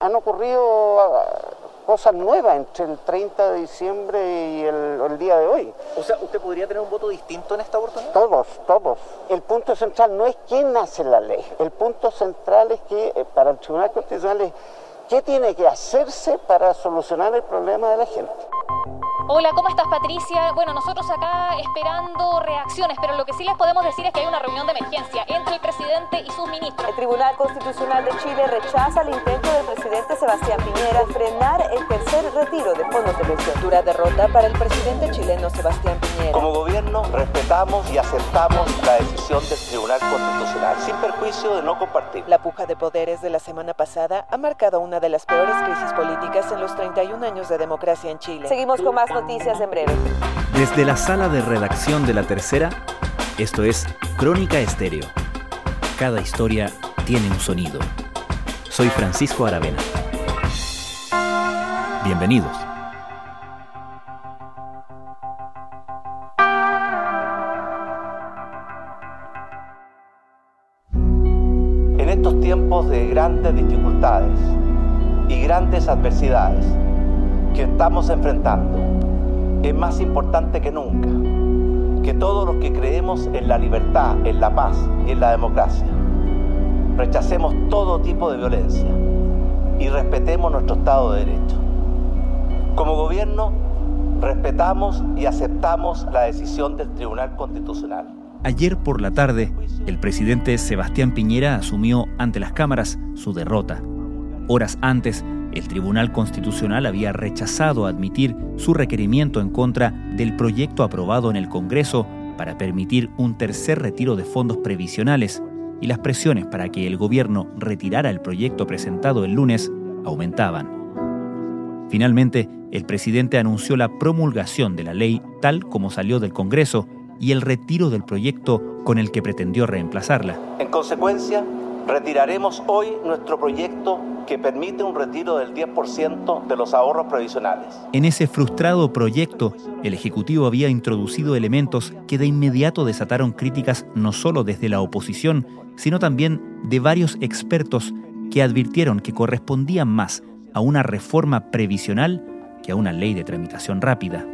Han ocurrido ah, cosas nuevas entre el 30 de diciembre y el, día de hoy. O sea, ¿usted podría tener un voto distinto en esta oportunidad? Todos, todos. El punto central no es quién hace la ley. El punto central es que eh, para el Tribunal Constitucional es qué tiene que hacerse para solucionar el problema de la gente. Hola, ¿cómo estás Patricia? Bueno, nosotros acá esperando reacciones, pero lo que sí les podemos decir es que hay una reunión de emergencia entre el presidente y sus ministros. El Tribunal Constitucional de Chile rechaza el intento del presidente Sebastián Piñera de frenar el tercer retiro de fondos de pensión. Dura derrota para el presidente chileno Sebastián Piñera. Como gobierno respetamos y aceptamos la decisión del Tribunal Constitucional, sin perjuicio de no compartir. La puja de poderes de la semana pasada ha marcado una de las peores crisis políticas en los 31 años de democracia en Chile. Seguimos con más noticias en breve. Desde la sala de redacción de La Tercera, esto es Crónica Estéreo. Cada historia tiene un sonido. Soy Francisco Aravena. Bienvenidos. En estos tiempos de grandes dificultades y grandes adversidades que estamos enfrentando, es más importante que nunca que todos los que creemos en la libertad, en la paz y en la democracia rechacemos todo tipo de violencia y respetemos nuestro Estado de Derecho. Como gobierno, respetamos y aceptamos la decisión del Tribunal Constitucional. Ayer por la tarde, el presidente Sebastián Piñera asumió ante las cámaras su derrota. Horas antes, el Tribunal Constitucional había rechazado admitir su requerimiento en contra del proyecto aprobado en el Congreso para permitir un tercer retiro de fondos previsionales y las presiones para que el gobierno retirara el proyecto presentado el lunes aumentaban. Finalmente, el presidente anunció la promulgación de la ley tal como salió del Congreso y el retiro del proyecto con el que pretendió reemplazarla. En consecuencia, retiraremos hoy nuestro proyecto que permite un retiro del 10% de los ahorros previsionales. En ese frustrado proyecto, el Ejecutivo había introducido elementos que de inmediato desataron críticas no solo desde la oposición, sino también de varios expertos que advirtieron que correspondían más a una reforma previsional que a una ley de tramitación rápida.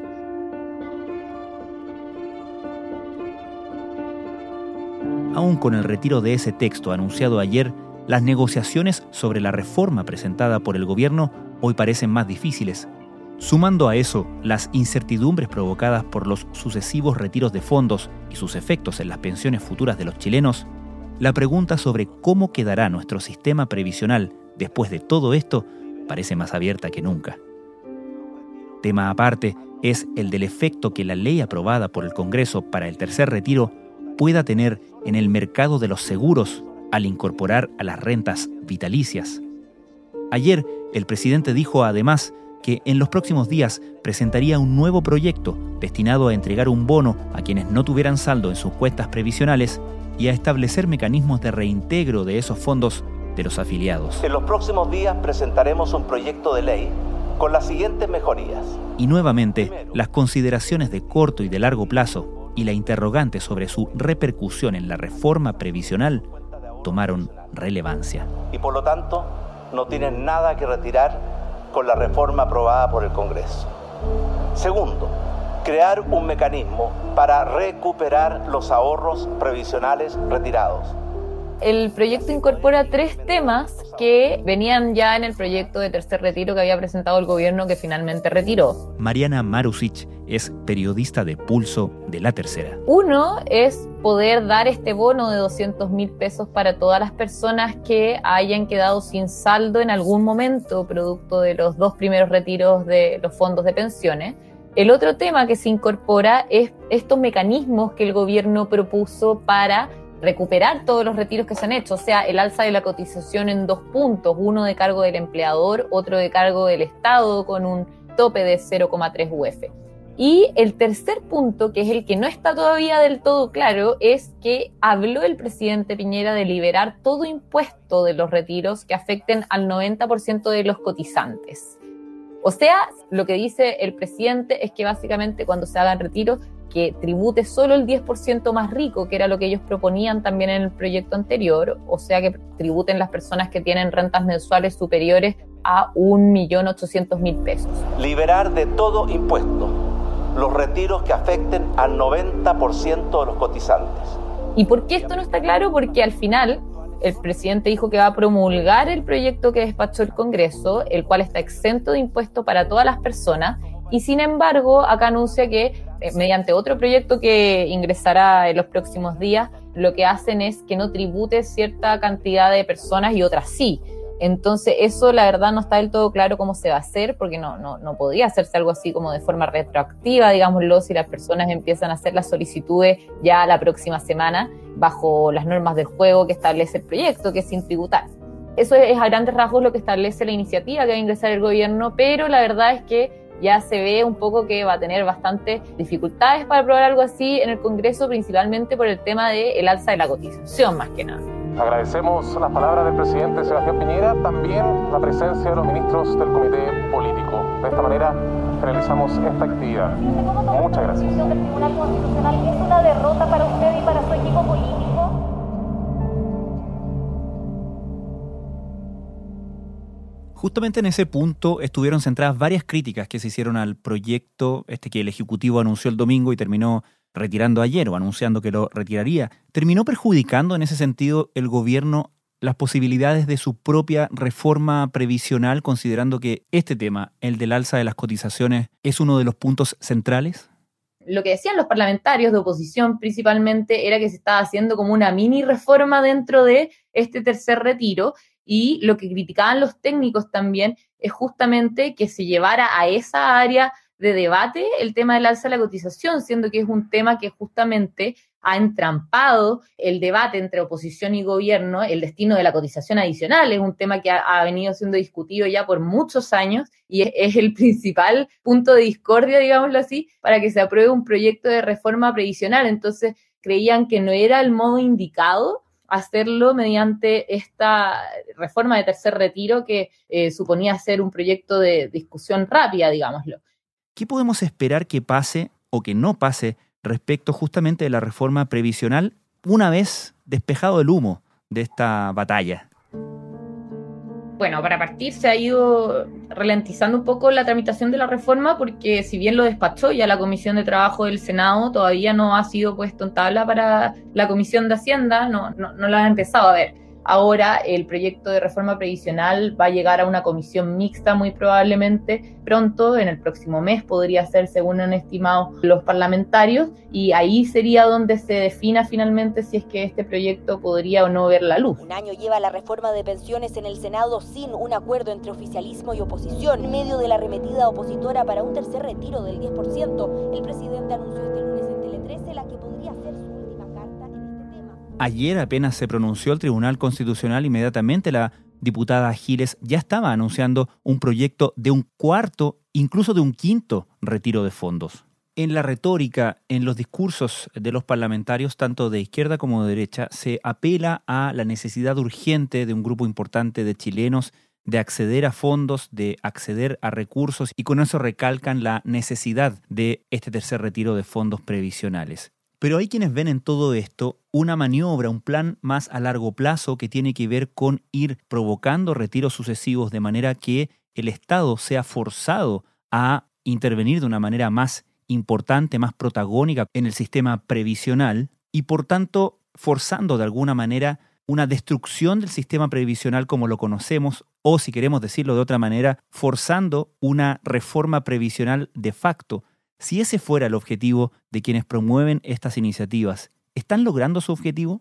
Aún con el retiro de ese texto anunciado ayer, las negociaciones sobre la reforma presentada por el gobierno hoy parecen más difíciles. Sumando a eso las incertidumbres provocadas por los sucesivos retiros de fondos y sus efectos en las pensiones futuras de los chilenos, la pregunta sobre cómo quedará nuestro sistema previsional después de todo esto parece más abierta que nunca. Tema aparte es el del efecto que la ley aprobada por el Congreso para el tercer retiro pueda tener en el mercado de los seguros al incorporar a las rentas vitalicias. Ayer, el presidente dijo además que en los próximos días presentaría un nuevo proyecto destinado a entregar un bono a quienes no tuvieran saldo en sus cuentas previsionales y a establecer mecanismos de reintegro de esos fondos de los afiliados. En los próximos días presentaremos un proyecto de ley con las siguientes mejorías. Y nuevamente, las consideraciones de corto y de largo plazo y la interrogante sobre su repercusión en la reforma previsional tomaron relevancia. Y por lo tanto, no tienen nada que retirar con la reforma aprobada por el Congreso. Segundo, crear un mecanismo para recuperar los ahorros previsionales retirados el proyecto incorpora tres temas que venían ya en el proyecto de tercer retiro que había presentado el gobierno que finalmente retiró. Mariana Marusic es periodista de Pulso de la Tercera. Uno es poder dar este bono de 200 mil pesos para todas las personas que hayan quedado sin saldo en algún momento, producto de los dos primeros retiros de los fondos de pensiones. El otro tema que se incorpora es estos mecanismos que el gobierno propuso para recuperar todos los retiros que se han hecho, o sea, el alza de la cotización en dos puntos, uno de cargo del empleador, otro de cargo del Estado con un tope de 0,3 UF. Y el tercer punto, que es el que no está todavía del todo claro, es que habló el presidente Piñera de liberar todo impuesto de los retiros que afecten al 90% de los cotizantes. O sea, lo que dice el presidente es que básicamente cuando se hagan retiros que tribute solo el 10% más rico, que era lo que ellos proponían también en el proyecto anterior, o sea que tributen las personas que tienen rentas mensuales superiores a 1.800.000 pesos. Liberar de todo impuesto los retiros que afecten al 90% de los cotizantes. ¿Y por qué esto no está claro? Porque al final el presidente dijo que va a promulgar el proyecto que despachó el Congreso, el cual está exento de impuestos para todas las personas, y sin embargo acá anuncia que mediante otro proyecto que ingresará en los próximos días, lo que hacen es que no tribute cierta cantidad de personas y otras sí. Entonces, eso la verdad no está del todo claro cómo se va a hacer, porque no, no, no podría hacerse algo así como de forma retroactiva, digámoslo, si las personas empiezan a hacer las solicitudes ya la próxima semana bajo las normas del juego que establece el proyecto, que es sin tributar. Eso es a grandes rasgos lo que establece la iniciativa que va a ingresar el gobierno, pero la verdad es que ya se ve un poco que va a tener bastantes dificultades para aprobar algo así en el Congreso, principalmente por el tema del alza de la cotización, más que nada. Agradecemos las palabras del presidente Sebastián Piñera, también la presencia de los ministros del Comité Político. De esta manera finalizamos esta actividad. Muchas gracias. ¿Es una derrota para usted y para su equipo político? Justamente en ese punto estuvieron centradas varias críticas que se hicieron al proyecto este que el Ejecutivo anunció el domingo y terminó retirando ayer o anunciando que lo retiraría, terminó perjudicando en ese sentido el gobierno las posibilidades de su propia reforma previsional, considerando que este tema, el del alza de las cotizaciones, es uno de los puntos centrales? Lo que decían los parlamentarios de oposición principalmente era que se estaba haciendo como una mini reforma dentro de este tercer retiro y lo que criticaban los técnicos también es justamente que se llevara a esa área de debate el tema del alza de la cotización, siendo que es un tema que justamente ha entrampado el debate entre oposición y gobierno, el destino de la cotización adicional, es un tema que ha, venido siendo discutido ya por muchos años y es, es, el principal punto de discordia, digámoslo así, para que se apruebe un proyecto de reforma previsional. Entonces, creían que no era el modo indicado hacerlo mediante esta reforma de tercer retiro que eh, suponía ser un proyecto de discusión rápida, digámoslo. ¿Qué podemos esperar que pase o que no pase respecto justamente de la reforma previsional una vez despejado el humo de esta batalla? Bueno, para partir se ha ido ralentizando un poco la tramitación de la reforma porque si bien lo despachó ya la Comisión de Trabajo del Senado, todavía no ha sido puesto en tabla para la Comisión de Hacienda, no, no, no la ha empezado a ver. Ahora el proyecto de reforma previsional va a llegar a una comisión mixta muy probablemente pronto, en el próximo mes podría ser según han estimado los parlamentarios y ahí sería donde se defina finalmente si es que este proyecto podría o no ver la luz. Un año lleva la reforma de pensiones en el Senado sin un acuerdo entre oficialismo y oposición. En medio de la arremetida opositora para un tercer retiro del 10%, el presidente anunció este lunes Ayer apenas se pronunció el Tribunal Constitucional, inmediatamente la diputada Giles ya estaba anunciando un proyecto de un cuarto, incluso de un quinto retiro de fondos. En la retórica, en los discursos de los parlamentarios, tanto de izquierda como de derecha, se apela a la necesidad urgente de un grupo importante de chilenos de acceder a fondos, de acceder a recursos y con eso recalcan la necesidad de este tercer retiro de fondos previsionales. Pero hay quienes ven en todo esto una maniobra, un plan más a largo plazo que tiene que ver con ir provocando retiros sucesivos de manera que el Estado sea forzado a intervenir de una manera más importante, más protagónica en el sistema previsional y por tanto forzando de alguna manera una destrucción del sistema previsional como lo conocemos o si queremos decirlo de otra manera, forzando una reforma previsional de facto si ese fuera el objetivo de quienes promueven estas iniciativas, ¿están logrando su objetivo?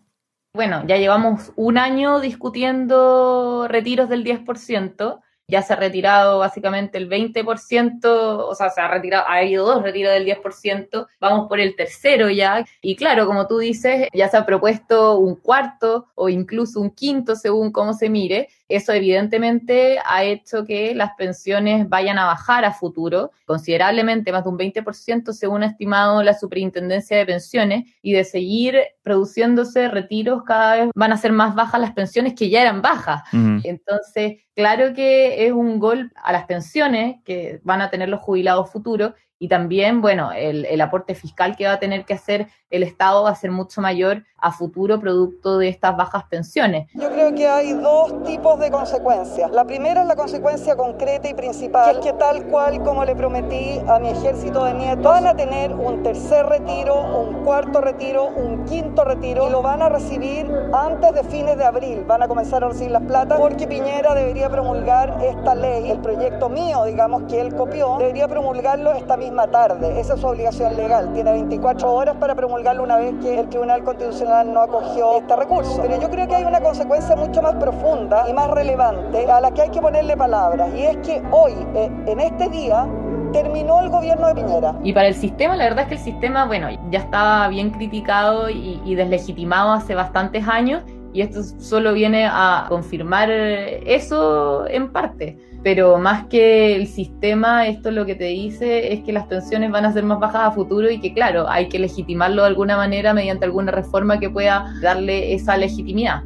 Bueno, ya llevamos un año discutiendo retiros del 10%. Ya se ha retirado básicamente el 20%, o sea, se ha retirado, ha habido dos retiros del 10%, vamos por el tercero ya. Y claro, como tú dices, ya se ha propuesto un cuarto o incluso un quinto según cómo se mire. Eso evidentemente ha hecho que las pensiones vayan a bajar a futuro, considerablemente más de un 20% según ha estimado la Superintendencia de Pensiones, y de seguir produciéndose retiros cada vez van a ser más bajas las pensiones que ya eran bajas. Entonces, claro que es un gol a las pensiones que van a tener los jubilados futuros y también, bueno, el, el, aporte fiscal que va a tener que hacer el Estado va a ser mucho mayor a futuro producto de estas bajas pensiones. Yo creo que hay dos tipos de consecuencias. La primera es la consecuencia concreta y principal, que es que tal cual como le prometí a mi ejército de nietos, van a tener un tercer retiro, un cuarto retiro, un quinto retiro y lo van a recibir antes de fines de abril. Van a comenzar a recibir las plata porque Piñera debería promulgar esta ley, el proyecto mío, digamos, que él copió, debería promulgarlo esta misma tarde. Esa es su obligación legal. Tiene 24 horas para promulgarlo una vez que el Tribunal Constitucional no acogió este recurso. Pero yo creo que hay una consecuencia mucho más profunda y más relevante a la que hay que ponerle palabras. Y es que hoy, eh, en este día, terminó el gobierno de Piñera. Y para el sistema, la verdad es que el sistema, bueno, ya estaba bien criticado y, y deslegitimado hace bastantes años y esto solo viene a confirmar eso en parte. Pero más que el sistema, esto lo que te dice es que las pensiones van a ser más bajas a futuro y que, claro, hay que legitimarlo de alguna manera mediante alguna reforma que pueda darle esa legitimidad.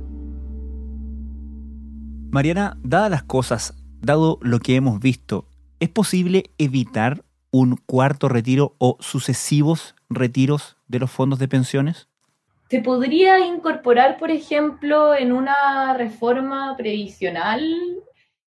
Mariana, dadas las cosas, dado lo que hemos visto, ¿es posible evitar un cuarto retiro o sucesivos retiros de los fondos de pensiones? ¿Se podría incorporar, por ejemplo, en una reforma previsional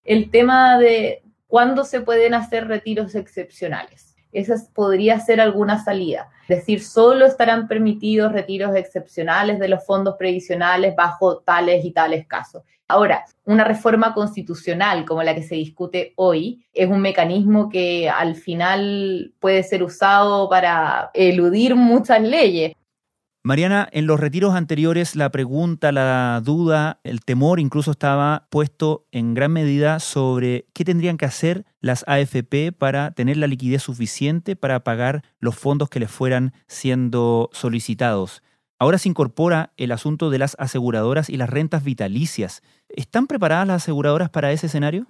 el tema de cuándo se pueden hacer retiros excepcionales? Esa podría ser alguna salida. Es decir, solo estarán permitidos retiros excepcionales de los fondos previsionales bajo tales y tales casos. Ahora, una reforma constitucional como la que se discute hoy es un mecanismo que al final puede ser usado para eludir muchas leyes. Mariana, en los retiros anteriores la pregunta, la duda, el temor incluso estaba puesto en gran medida sobre qué tendrían que hacer las AFP para tener la liquidez suficiente para pagar los fondos que les fueran siendo solicitados. Ahora se incorpora el asunto de las aseguradoras y las rentas vitalicias. ¿Están preparadas las aseguradoras para ese escenario?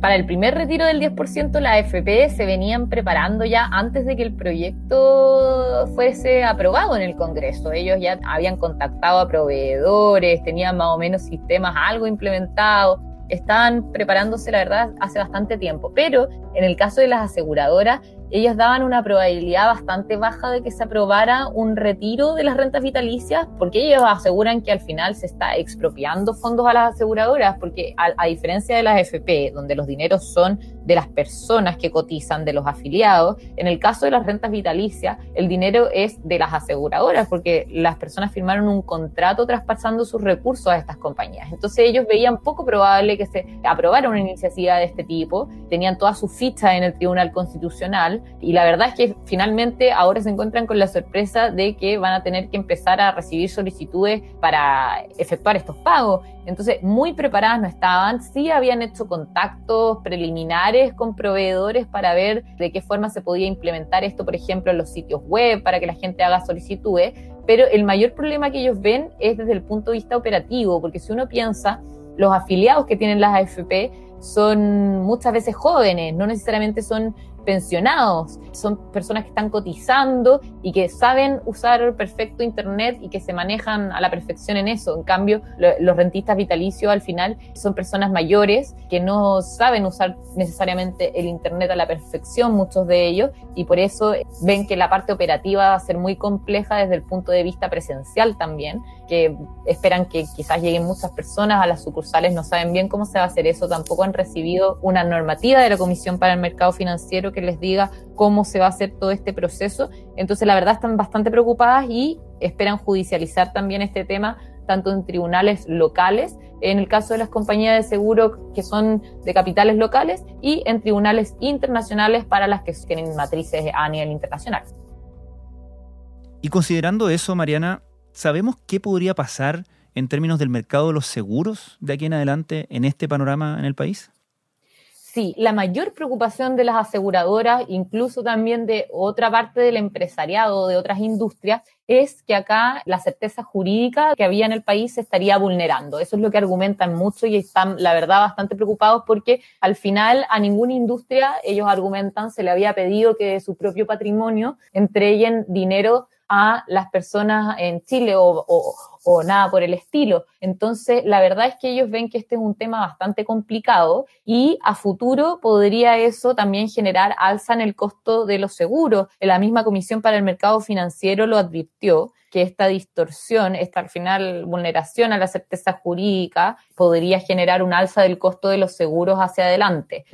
Para el primer retiro del 10%, la AFP se venían preparando ya antes de que el proyecto fuese aprobado en el Congreso. Ellos ya habían contactado a proveedores, tenían más o menos sistemas algo implementados, estaban preparándose, la verdad, hace bastante tiempo. Pero en el caso de las aseguradoras, ellos daban una probabilidad bastante baja de que se aprobara un retiro de las rentas vitalicias, porque ellos aseguran que al final se está expropiando fondos a las aseguradoras, porque a, diferencia de las FP, donde los dineros son de las personas que cotizan, de los afiliados, en el caso de las rentas vitalicias, el dinero es de las aseguradoras, porque las personas firmaron un contrato traspasando sus recursos a estas compañías. Entonces ellos veían poco probable que se aprobara una iniciativa de este tipo, tenían toda su ficha en el Tribunal Constitucional, y la verdad es que finalmente ahora se encuentran con la sorpresa de que van a tener que empezar a recibir solicitudes para efectuar estos pagos. Entonces, muy preparadas no estaban, sí habían hecho contactos preliminares con proveedores para ver de qué forma se podía implementar esto, por ejemplo, en los sitios web para que la gente haga solicitudes, pero el mayor problema que ellos ven es desde el punto de vista operativo, porque si uno piensa, los afiliados que tienen las AFP son muchas veces jóvenes, no necesariamente son pensionados, son personas que están cotizando y que saben usar perfecto Internet y que se manejan a la perfección en eso. En cambio, los rentistas vitalicios al final son personas mayores que no saben usar necesariamente el Internet a la perfección, muchos de ellos, y por eso ven que la parte operativa va a ser muy compleja desde el punto de vista presencial también, que esperan que quizás lleguen muchas personas a las sucursales, no saben bien cómo se va a hacer eso, tampoco han recibido una normativa de la Comisión para el Mercado Financiero que les diga cómo se va a hacer todo este proceso. Entonces, la verdad, están bastante preocupadas y esperan judicializar también este tema tanto en tribunales locales, en el caso de las compañías de seguro que son de capitales locales, y en tribunales internacionales para las que tienen matrices a nivel internacional. Y considerando eso, Mariana, ¿sabemos qué podría pasar en términos del mercado de los seguros de aquí en adelante en este panorama en el país? Sí, la mayor preocupación de las aseguradoras, incluso también de otra parte del empresariado, de otras industrias, es que acá la certeza jurídica que había en el país se estaría vulnerando. Eso es lo que argumentan mucho y están, la verdad, bastante preocupados porque al final a ninguna industria, ellos argumentan, se le había pedido que de su propio patrimonio entreguen dinero a las personas en Chile o, o nada por el estilo. Entonces, la verdad es que ellos ven que este es un tema bastante complicado y a futuro podría eso también generar alza en el costo de los seguros. La misma Comisión para el Mercado Financiero lo advirtió que esta distorsión, esta al final vulneración a la certeza jurídica podría generar un alza del costo de los seguros hacia adelante.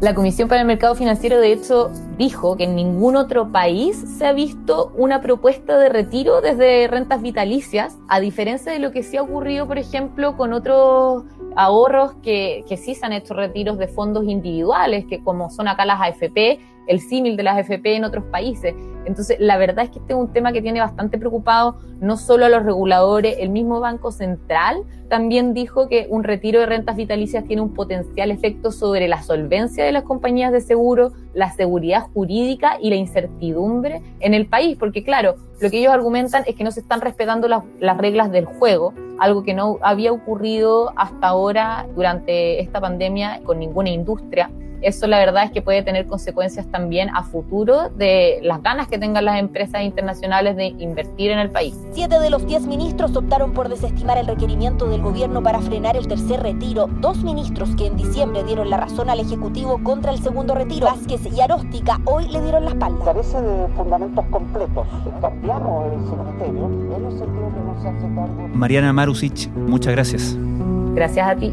La Comisión para el Mercado Financiero, de hecho, dijo que en ningún otro país se ha visto una propuesta de retiro desde rentas vitalicias, a diferencia de lo que sí ha ocurrido, por ejemplo, con otros ahorros que, sí se han hecho retiros de fondos individuales, que como son acá las AFP, el símil de las AFP en otros países. Entonces, la verdad es que este es un tema que tiene bastante preocupado no solo a los reguladores, el mismo Banco Central también dijo que un retiro de rentas vitalicias tiene un potencial efecto sobre la solvencia de las compañías de seguro, la seguridad jurídica y la incertidumbre en el país, porque claro, lo que ellos argumentan es que no se están respetando las, las reglas del juego, algo que no había ocurrido hasta ahora durante esta pandemia con ninguna industria eso la verdad es que puede tener consecuencias también a futuro de las ganas que tengan las empresas internacionales de invertir en el país. Siete de los diez ministros optaron por desestimar el requerimiento del gobierno para frenar el tercer retiro. Dos ministros que en diciembre dieron la razón al Ejecutivo contra el segundo retiro, Vázquez y Aróstica, hoy le dieron la espalda. Carece de fundamentos completos. Cambiamos el ministerio en el sentido que no se hace cargo. Mariana Marusic, muchas gracias. Gracias a ti.